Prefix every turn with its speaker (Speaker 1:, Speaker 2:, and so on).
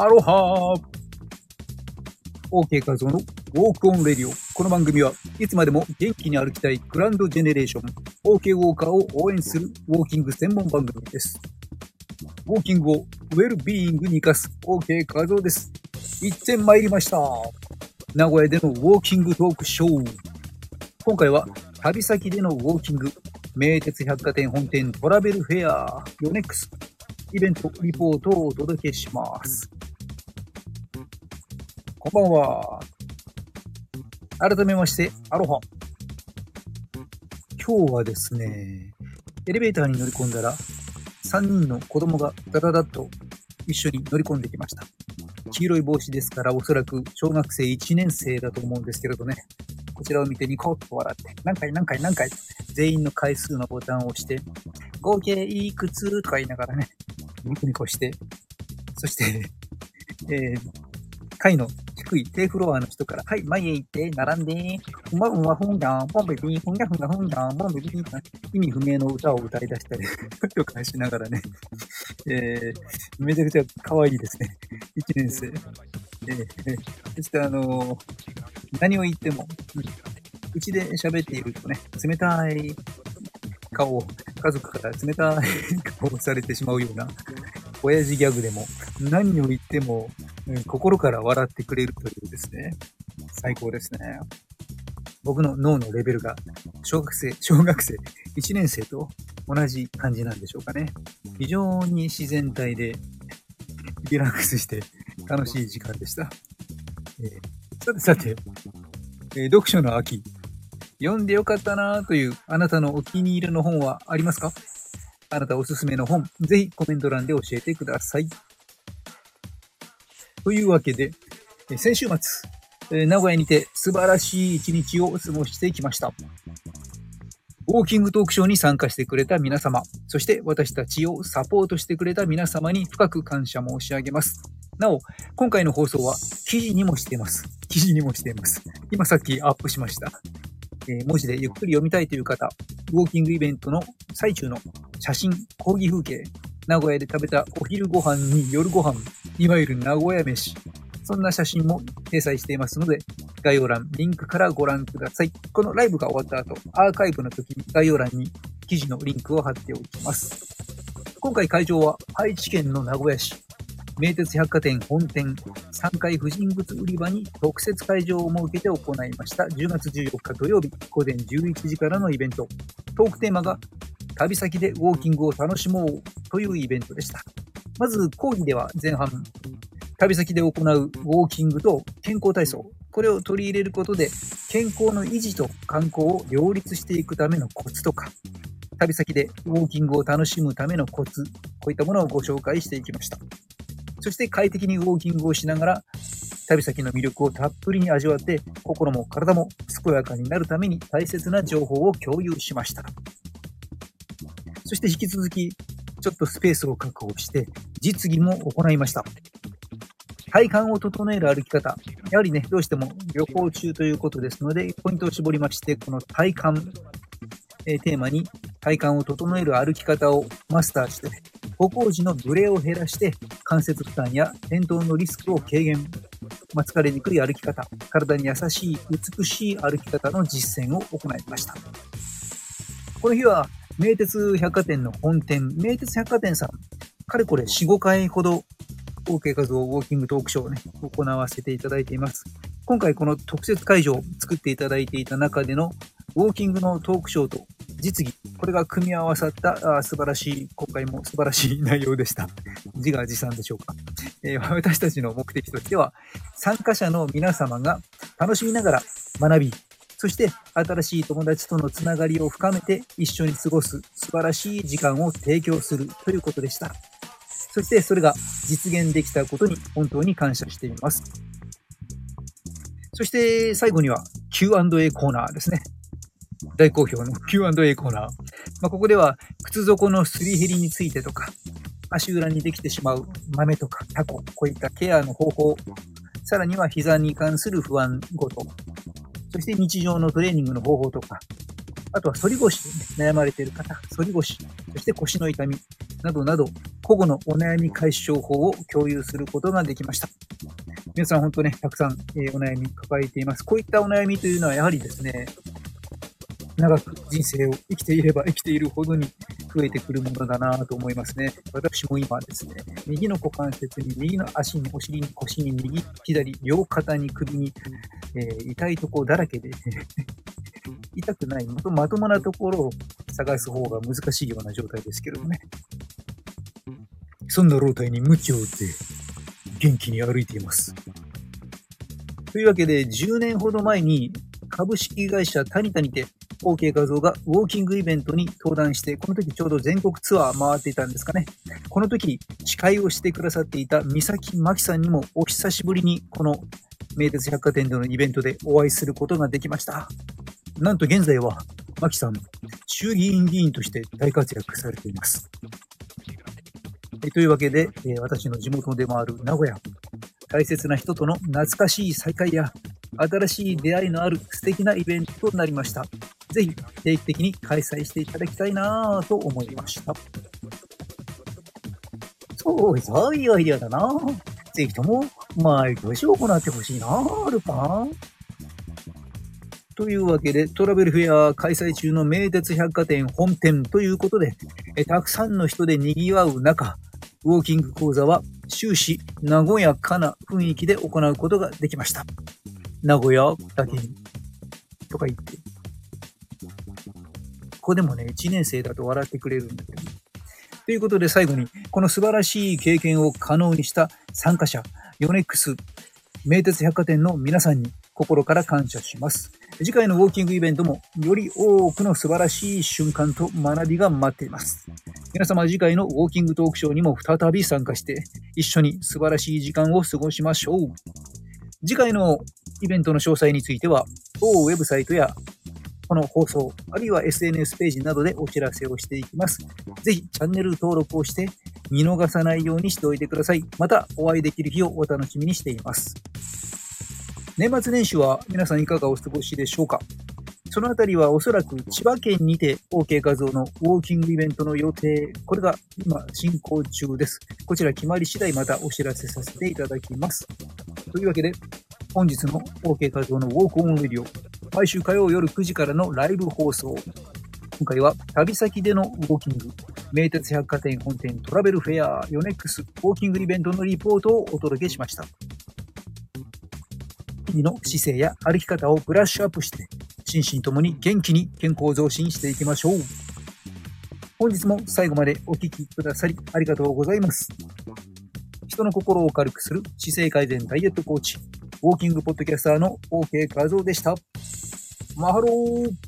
Speaker 1: アロハー !OK 画像のウォークオンレディオ。この番組はいつまでも元気に歩きたいグランドジェネレーション OK ウォーカーを応援するウォーキング専門番組です。ウォーキングをウェルビーイングに活かす OK 画像です。行ってまいりました。名古屋でのウォーキングトークショー。今回は旅先でのウォーキング、名鉄百貨店本店トラベルフェア YONEXイベントリポートをお届けします。こんばんは。改めまして、アロハ。今日はですね、エレベーターに乗り込んだら、3人の子供がダダダッと一緒に乗り込んできました。黄色い帽子ですから、おそらく小学生1年生だと思うんですけれどね。こちらを見てニコッと笑って、何回何回何回、全員の回数のボタンを押して、合計いくつとか言いながらね、ニコニコして、そして、えー、階の低い低フロアの人から、はい、前へ行って、並んで、ふんわふんわふんやん、ポンベビー、ふんやふんやふんやん、ポンベビー、意味不明の歌を歌い出したり。とかしながらね、えー、めちゃくちゃ可愛いですね。1年生。えーそしてあのー何を言っても、うんうちで喋っているとね、冷たい顔を、家族から冷たい顔をされてしまうような、親父ギャグでも、何を言っても、心から笑ってくれるというですね、最高ですね。僕の脳のレベルが、小学生、小学生1年生と同じ感じなんでしょうかね。非常に自然体で、リラックスして楽しい時間でした。えーさてさて、えー読書の秋、読んでよかったなというあなたのお気に入りの本はありますか？あなたおすすめの本、ぜひコメント欄で教えてください。というわけで、先週末、名古屋にて素晴らしい一日を過ごしてきました。ウォーキングトークショーに参加してくれた皆様、そして私たちをサポートしてくれた皆様に深く感謝申し上げます。なお、今回の放送は記事にもしています。記事にもしています。今さっきアップしました。えー文字でゆっくり読みたいという方、ウォーキングイベントの最中の写真、講義風景、名古屋で食べたお昼ご飯に夜ご飯、いわゆる名古屋飯、そんな写真も掲載していますので、概要欄、リンクからご覧ください。このライブが終わった後、アーカイブの時に概要欄に記事のリンクを貼っておきます。今回会場は愛知県の名古屋市、名鉄百貨店本店3階婦人物売り場に特設会場を設けて行いました10月14日土曜日午前11時からのイベント。トークテーマが旅先でウォーキングを楽しもうというイベントでした。まず講義では前半、旅先で行うウォーキングと健康体操、これを取り入れることで健康の維持と観光を両立していくためのコツとか、旅先でウォーキングを楽しむためのコツ、こういったものをご紹介していきました。そして快適にウォーキングをしながら、旅先の魅力をたっぷりに味わって、心も体も健やかになるために大切な情報を共有しました。そして引き続き、ちょっとスペースを確保して、実技も行いました。体幹を整える歩き方。やはりね、どうしても旅行中ということですので、ポイントを絞りまして、この体幹、えーテーマに体幹を整える歩き方をマスターして、歩行時のブレを減らして、関節負担や転倒のリスクを軽減。まあ、疲れにくい歩き方、体に優しい、美しい歩き方の実践を行いました。この日は、名鉄百貨店の本店、名鉄百貨店さん、かれこれ4、5回ほど、OK 画像ウォーキングトークショーをね、行わせていただいています。今回この特設会場を作っていただいていた中での、ウォーキングのトークショーと実技、これが組み合わさったあ素晴らしい、今回も素晴らしい内容でした。自画自賛でしょうか。えー私たちの目的としては、参加者の皆様が楽しみながら学び、そして新しい友達とのつながりを深めて一緒に過ごす素晴らしい時間を提供するということでした。そしてそれが実現できたことに本当に感謝しています。そして最後には Q&A コーナーですね。大好評の Q&A コーナー。まあ、ここでは靴底のすり減りについてとか、足裏にできてしまう豆とかタコ、こういったケアの方法、さらには膝に関する不安ごと、そして日常のトレーニングの方法とか、あとは反り腰で、ね、悩まれている方、反り腰、そして腰の痛みなどなど、個々のお悩み解消法を共有することができました。皆さん本当ね、たくさん、えお悩み抱えています。こういったお悩みというのはやはりですね、長く人生を生きていれば生きているほどに増えてくるものだなと思いますね。私も今ですね、右の股関節に、右の足に、お尻に、腰に、右、左、両肩に、首に、えー、痛いとこだらけで、痛くない、まともなところを探す方が難しいような状態ですけれどね。そんな老体に鞭を打って、元気に歩いています。というわけで、10年ほど前に株式会社タニタにて OK 画像がウォーキングイベントに登壇して、この時ちょうど全国ツアー回っていたんですかね。この時、司会をしてくださっていた三崎真紀さんにもお久しぶりにこの名鉄百貨店でのイベントでお会いすることができました。なんと現在は、真紀さん、衆議院議員として大活躍されています。えというわけで、え私の地元でもある名古屋、大切な人との懐かしい再会や、新しい出会いのある素敵なイベントとなりました。ぜひ定期的に開催していただきたいなぁと思いました。そう、そういうアイデアだなぜひとも毎年行ってほしいなルパン。というわけで、トラベルフェア開催中の名鉄百貨店本店ということで、えたくさんの人で賑わう中、ウォーキング講座は終始和やかな雰囲気で行うことができました。名古屋だけに。とか言って。ここでもね、1年生だと笑ってくれるんだけど。ということで最後に、この素晴らしい経験を可能にした参加者、ヨネックス、名鉄百貨店の皆さんに心から感謝します。次回のウォーキングイベントもより多くの素晴らしい瞬間と学びが待っています。皆様次回のウォーキングトークショーにも再び参加して一緒に素晴らしい時間を過ごしましょう。次回のイベントの詳細については当ウェブサイトやこの放送、あるいは SNS ページなどでお知らせをしていきます。ぜひチャンネル登録をして見逃さないようにしておいてください。またお会いできる日をお楽しみにしています。年末年始は皆さんいかがお過ごしでしょうか？そのあたりはおそらく千葉県にて OK 画像のウォーキングイベントの予定、これが今進行中です。こちら決まり次第またお知らせさせていただきます。というわけで、本日の OK 画像のウォークオンレディオ、毎週火曜夜9時からのライブ放送。今回は旅先でのウォーキング、名鉄百貨店本店トラベルフェアヨネックスウォーキングイベントのリポートをお届けしました。日々の姿勢や歩き方をブラッシュアップして、心身ともに元気に健康増進していきましょう。本日も最後までお聴きくださりありがとうございます。人の心を軽くする姿勢改善ダイエットコーチ、ウォーキングポッドキャスターの OK 画像でした。マハロー